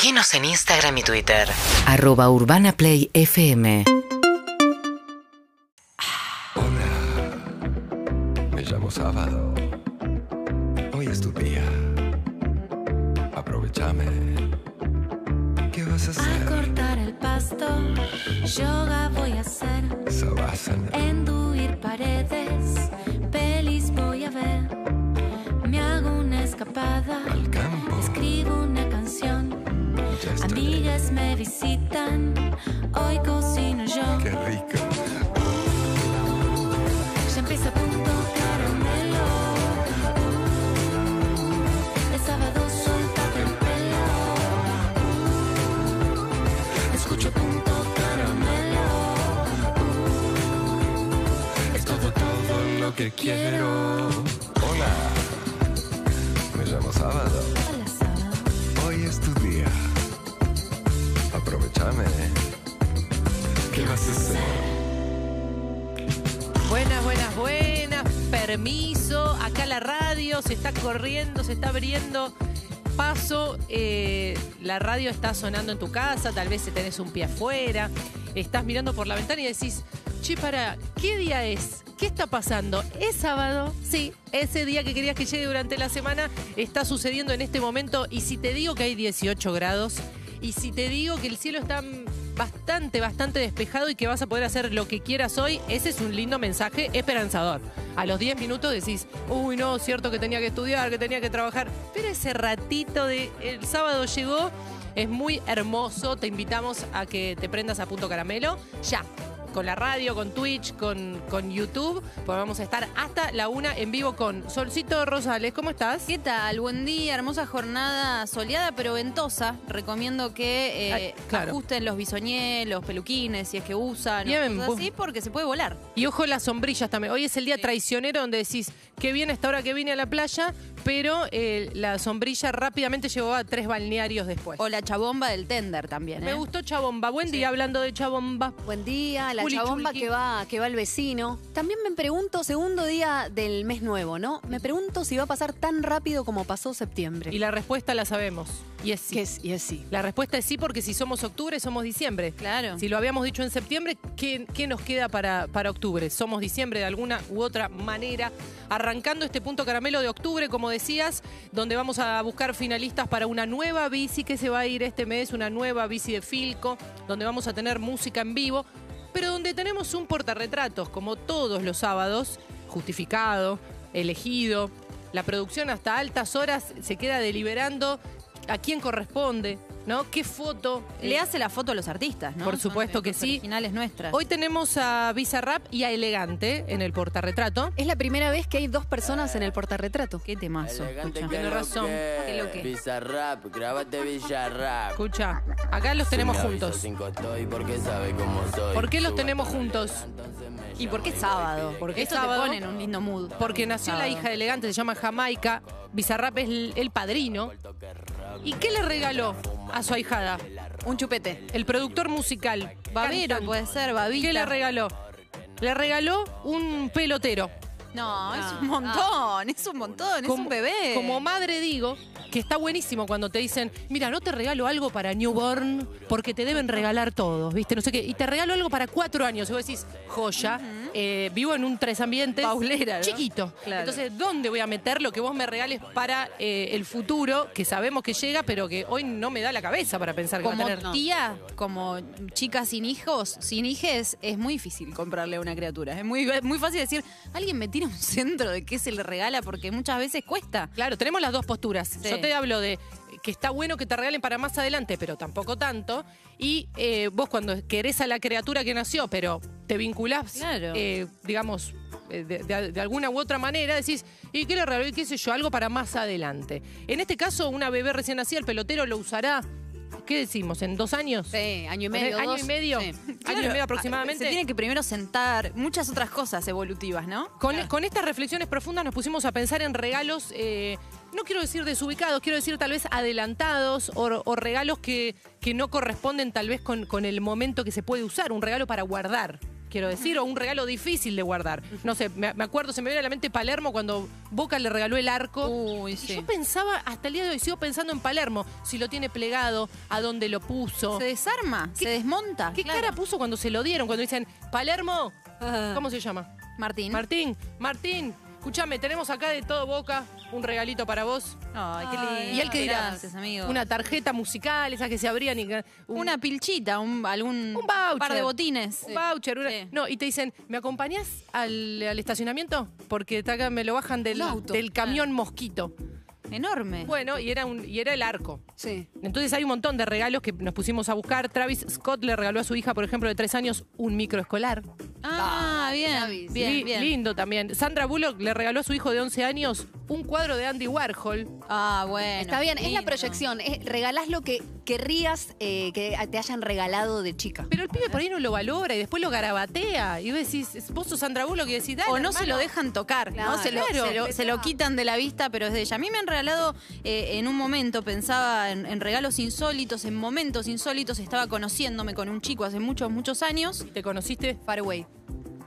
Seguinos en Instagram y Twitter. Arroba Urbana Play FM. Me llamo Sábado. Hoy es tu día. Aprovechame. ¿Qué vas a A hacer? cortar el pasto, yoga voy a hacer, Savasana. enduir paredes, visitan, hoy cocino yo, Qué rico. ya empieza punto caramelo, el sábado suéltate el pelo, escucho punto caramelo. Es todo, todo lo que quiero. Hola. Me llamo Sábado. Hola, sábado. Hoy es tu día. Aprovechame. ¿Qué vas a hacer? Buenas, buenas, buenas. Permiso. Acá la radio se está corriendo, se está abriendo paso. eh, la radio está sonando en tu casa, tal vez tenés un pie afuera. Estás mirando por la ventana y decís, che, para, ¿qué día es? ¿Qué está pasando? ¿Es sábado? Sí, ese día que querías que llegue durante la semana está sucediendo en este momento. Y si te digo que hay 18 grados, y si te digo que el cielo está bastante, bastante despejado y que vas a poder hacer lo que quieras hoy, ese es un lindo mensaje esperanzador. A los 10 minutos decís, uy, no, cierto que tenía que estudiar, que tenía que trabajar, pero ese ratito de el sábado llegó, es muy hermoso, te invitamos a que te prendas a punto caramelo, ya. Con la radio, con Twitch, con, con YouTube, pues vamos a estar hasta la una en vivo con Solcito Rosales. ¿Cómo estás? ¿Qué tal? Buen día, hermosa jornada soleada pero ventosa. Recomiendo que eh, Ay, claro. ajusten los bisoñés, los peluquines, si es que usan, Bien, cosas así, porque se puede volar. Y ojo las sombrillas también. Hoy es el día traicionero donde decís, qué bien esta hora que vine a la playa, pero eh, la sombrilla rápidamente llegó a tres balnearios después. O la chabomba del tender también. Me ¿eh? gustó Chabomba. Buen día hablando de Chabomba. Buen día, la Juli chabomba que va, que va el vecino. También me pregunto, segundo día del mes nuevo, ¿no? Me pregunto si va a pasar tan rápido como pasó septiembre. Y la respuesta la sabemos. Y es sí. Que es, y es sí. La respuesta es sí porque si somos octubre, somos diciembre. Claro. Si lo habíamos dicho en septiembre, ¿qué, qué nos queda para, para octubre? Somos diciembre de alguna u otra manera. Arrancando este punto caramelo de octubre, como decías, donde vamos a buscar finalistas para una nueva bici que se va a ir este mes, una nueva bici de Filco, donde vamos a tener música en vivo, pero donde tenemos un portarretratos, como todos los sábados, justificado, elegido. La producción hasta altas horas se queda deliberando a quién corresponde, ¿no? ¿Qué foto? Le hace la foto a los artistas, ¿no? Por Son supuesto que sí. Originales nuestras. Hoy tenemos a Bizarrap y a Elegante en el portarretrato. Es la primera vez que hay dos personas en el portarretrato. Qué temazo. Elegante escucha. que Tiene razón. Qué lo que. Bizarrap, grábate Villarrap. Escucha, acá los tenemos juntos. ¿Por qué los tenemos juntos? ¿Y por qué sábado? Porque Esto sábado. te pone en un lindo mood. Porque nació la hija de Elegante, se llama Jamaica. Bizarrap es el, el padrino. ¿Y qué le regaló a su ahijada? Un chupete. El productor musical, Babero puede ser, babita. ¿Qué le regaló? Le regaló un pelotero. No, es Ah, un montón, es un montón, es un bebé. Como madre digo que está buenísimo cuando te dicen, mira, no te regalo algo para newborn porque te deben regalar todos, ¿viste? No sé qué. Y te regalo algo para cuatro años. Y vos decís, joya, eh, vivo en un tres ambientes Paulera, ¿no? chiquito. Claro. Entonces, ¿dónde voy a meter lo que vos me regales para eh, el futuro, que sabemos que llega, pero que hoy no me da la cabeza para pensar que va a como tener? tía, como chica sin hijos, sin hijes, es muy difícil comprarle a una criatura. Es muy, muy fácil decir, alguien me tira un centro de qué se le regala porque muchas veces cuesta. Claro, tenemos las dos posturas. Sí. Yo te hablo de que está bueno que te regalen para más adelante, pero tampoco tanto. Y eh, vos cuando querés a la criatura que nació, pero te vinculás, Claro. eh, digamos, eh, de, de- de alguna u otra manera, decís, ¿y qué le regaló? ¿Y qué sé yo? Algo para más adelante. En este caso, una bebé recién nacida, el pelotero lo usará, ¿qué decimos? ¿En dos años? Sí, año y medio. ¿Año dos. y medio? Sí. ¿Año y medio aproximadamente? Se tiene que primero sentar, muchas otras cosas evolutivas, ¿no? Con, con estas reflexiones profundas nos pusimos a pensar en regalos, eh, no quiero decir desubicados, quiero decir tal vez adelantados o, o regalos que, que no corresponden tal vez con, con el momento que se puede usar, un regalo para guardar. Quiero decir, o un regalo difícil de guardar. No sé, me, me acuerdo, se me viene a la mente Palermo cuando Boca le regaló el arco. Uy, Y sí. yo pensaba, hasta el día de hoy, sigo pensando en Palermo, si lo tiene plegado, a dónde lo puso. Se desarma, ¿Qué- se desmonta. ¿Qué claro. cara puso cuando se lo dieron? Cuando dicen, Palermo, Ah. ¿cómo se llama? Martín. Martín, Martín, escúchame, tenemos acá de todo Boca un regalito para vos. Ay, qué lindo. ¿Y él qué dirá? Gracias, amigo. Una tarjeta musical, esas que se abrían y... un- Una pilchita, un, algún Un voucher. par de botines. Un voucher, una- Sí. No, y te dicen, ¿me acompañás al, al estacionamiento? Porque está acá me lo bajan del, auto. del camión mosquito. Enorme. Bueno, y era, un, y era el arco. Sí. Entonces hay un montón de regalos que nos pusimos a buscar. Travis Scott le regaló a su hija, por ejemplo, de tres años, un microescolar. Ah, bien. Bien, Li- bien. Lindo también. Sandra Bullock le regaló a su hijo de 11 años un cuadro de Andy Warhol. Ah, bueno. Está bien, es la lindo. proyección. Es, regalás lo que querrías eh, que te hayan regalado de chica. Pero el pibe por ahí no lo valora y después lo garabatea. Y vos decís, vos sos Sandra Bullock y decís, dale, O no se hermano. lo dejan tocar, Claro. ¿no? Se lo, Claro. se lo- se lo quitan de la vista, pero es de ella. A mí me han regalado eh, en un momento, pensaba en, en regalos insólitos, en momentos insólitos. Estaba conociéndome con un chico hace muchos, muchos años. ¿Te conociste? Far away.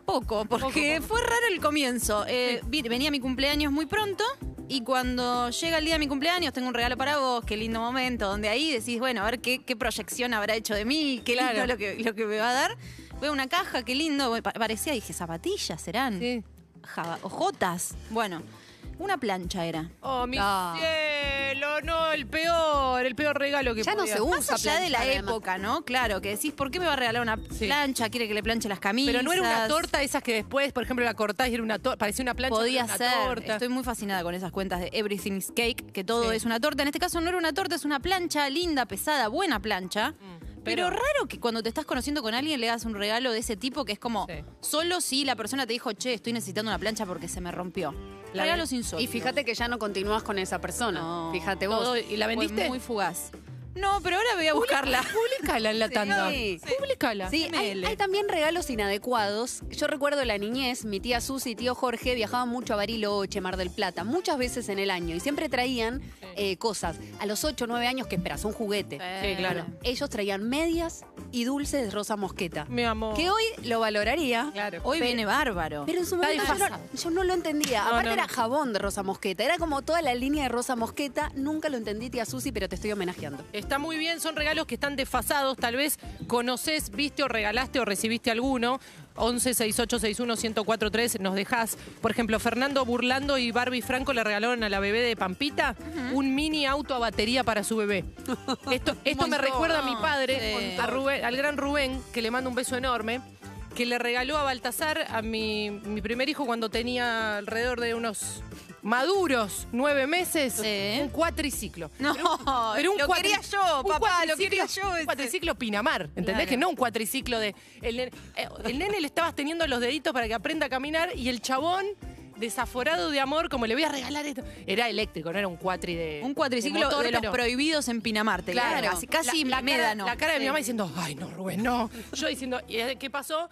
Poco, porque Poco, fue raro el comienzo. Eh, venía mi cumpleaños muy pronto y cuando llega el día de mi cumpleaños tengo un regalo para vos, qué lindo momento, donde ahí decís, bueno, a ver qué, qué proyección habrá hecho de mí, qué lindo lo que, lo que me va a dar. Veo una caja, qué lindo, pa- parecía, dije, zapatillas serán, Sí. Java- ojotas. Bueno, una plancha era. Oh, mi Ah. cielo, no, el peor, el peor regalo que Ya no podía- se usa Más allá de la planchar, además. época, ¿no? Claro, que decís, ¿por qué me va a regalar una Sí. plancha? ¿Quiere que le planche las camisas? Pero no era una torta esas que después, por ejemplo, la cortás y era una torta, parecía una plancha. Podía ser. una torta. Estoy muy fascinada con esas cuentas de Everything is Cake, que todo Sí. es una torta. En este caso no era una torta, es una plancha linda, pesada, buena plancha. pero, Mm, pero- raro que cuando te estás conociendo con alguien le hagas un regalo de ese tipo que es como Sí. solo si la persona te dijo, che, estoy necesitando una plancha porque se me rompió. La insólitos. Y fíjate que ya no continúas con esa persona. No, Fíjate vos. Todo- ¿Y la Fue vendiste? muy fugaz. No, pero ahora voy a buscarla. Publicala en la tanda. Sí. Publicala. Sí, hay, hay también regalos inadecuados. Yo recuerdo la niñez, mi tía Susi y tío Jorge viajaban mucho a Bariloche, Mar del Plata, muchas veces en el año y siempre traían eh, cosas. A los 8 o 9 años que esperas, un juguete. Sí, claro. Ellos traían medias y dulces de rosa mosqueta. Mi amor. Que hoy lo valoraría. Claro. Hoy viene bárbaro. Pero en su momento yo no, desfasado. yo no lo entendía. No, Aparte no. era jabón de rosa mosqueta. Era como toda la línea de rosa mosqueta. Nunca lo entendí, tía Susi, pero te estoy homenajeando. Está muy bien, son regalos que están desfasados. Tal vez conoces, viste o regalaste o recibiste alguno. 11 68 61 1043 nos dejás. Por ejemplo, Fernando Burlando y Barbie Franco le regalaron a la bebé de Pampita un mini auto a batería para su bebé. Esto, esto me recuerda a mi padre, Sí. a Rubén- al gran Rubén, que le mando un beso enorme, que le regaló a Baltasar, a mi, mi primer hijo, cuando tenía alrededor de unos maduros nueve meses, Sí. un cuatriciclo. No, Pero un lo quería yo, un papá, lo cuatriciclo- quería yo. Un ese. cuatriciclo Pinamar, ¿entendés? Claro. Que no un cuatriciclo de. El nene, eh, el nene le estabas teniendo los deditos para que aprenda a caminar y el chabón, desaforado de amor, como le voy a regalar esto. Era eléctrico, no era un cuatri de. Un cuatriciclo de, motor, los pero- prohibidos en Pinamar, te Claro, casi, casi la, la cara, médano. la cara de mi mamá diciendo, ay, no, Rubén, no. Yo diciendo, "¿Y, eh, ¿qué pasó?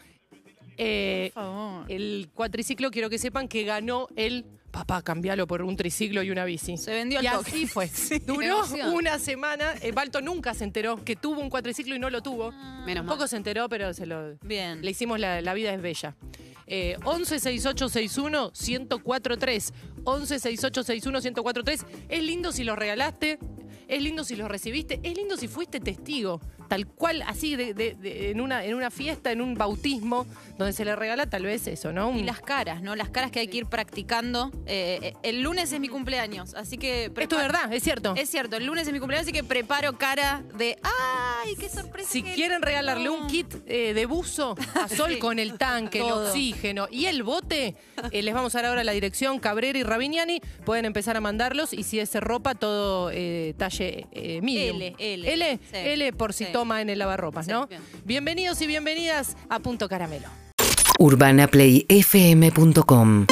Eh, Por favor. el cuatriciclo, quiero que sepan que ganó el papá, cambialo por un triciclo y una bici. Se vendió al Y toque. así fue. Duró una semana. Eh, Balto nunca se enteró que tuvo un cuatriciclo y no lo tuvo. Menos mal. poco se enteró, pero se lo. Bien. Le hicimos la, la vida es bella. Eh, 11 6861 1043 11 6861 1043 Es lindo si lo regalaste, es lindo si lo recibiste, es lindo si fuiste testigo, tal cual, así de, de- de- en, una, en una fiesta, en un bautismo, donde se le regala tal vez eso, ¿no? Y las caras, ¿no? Las caras que hay que ir practicando. Eh, eh, el lunes es mi cumpleaños, así que... Esto es verdad, es cierto. Es cierto, el lunes es mi cumpleaños, así que preparo cara de... ¡Ay, qué sorpresa! Si que quieren regalarle un no". kit eh, de buzo a Sol Sí. con el tanque, el Todo. oxígeno y el bote, eh, les vamos a dar ahora la dirección Cabrera y Ravignani. Pueden empezar a mandarlos y si es ropa, todo eh, talle eh, medium. L, L. L, Sí. L por si Sí. toma en el lavarropas, Sí, ¿no? bien. Bienvenidos y bienvenidas a Punto Caramelo. urbanaplayfm.com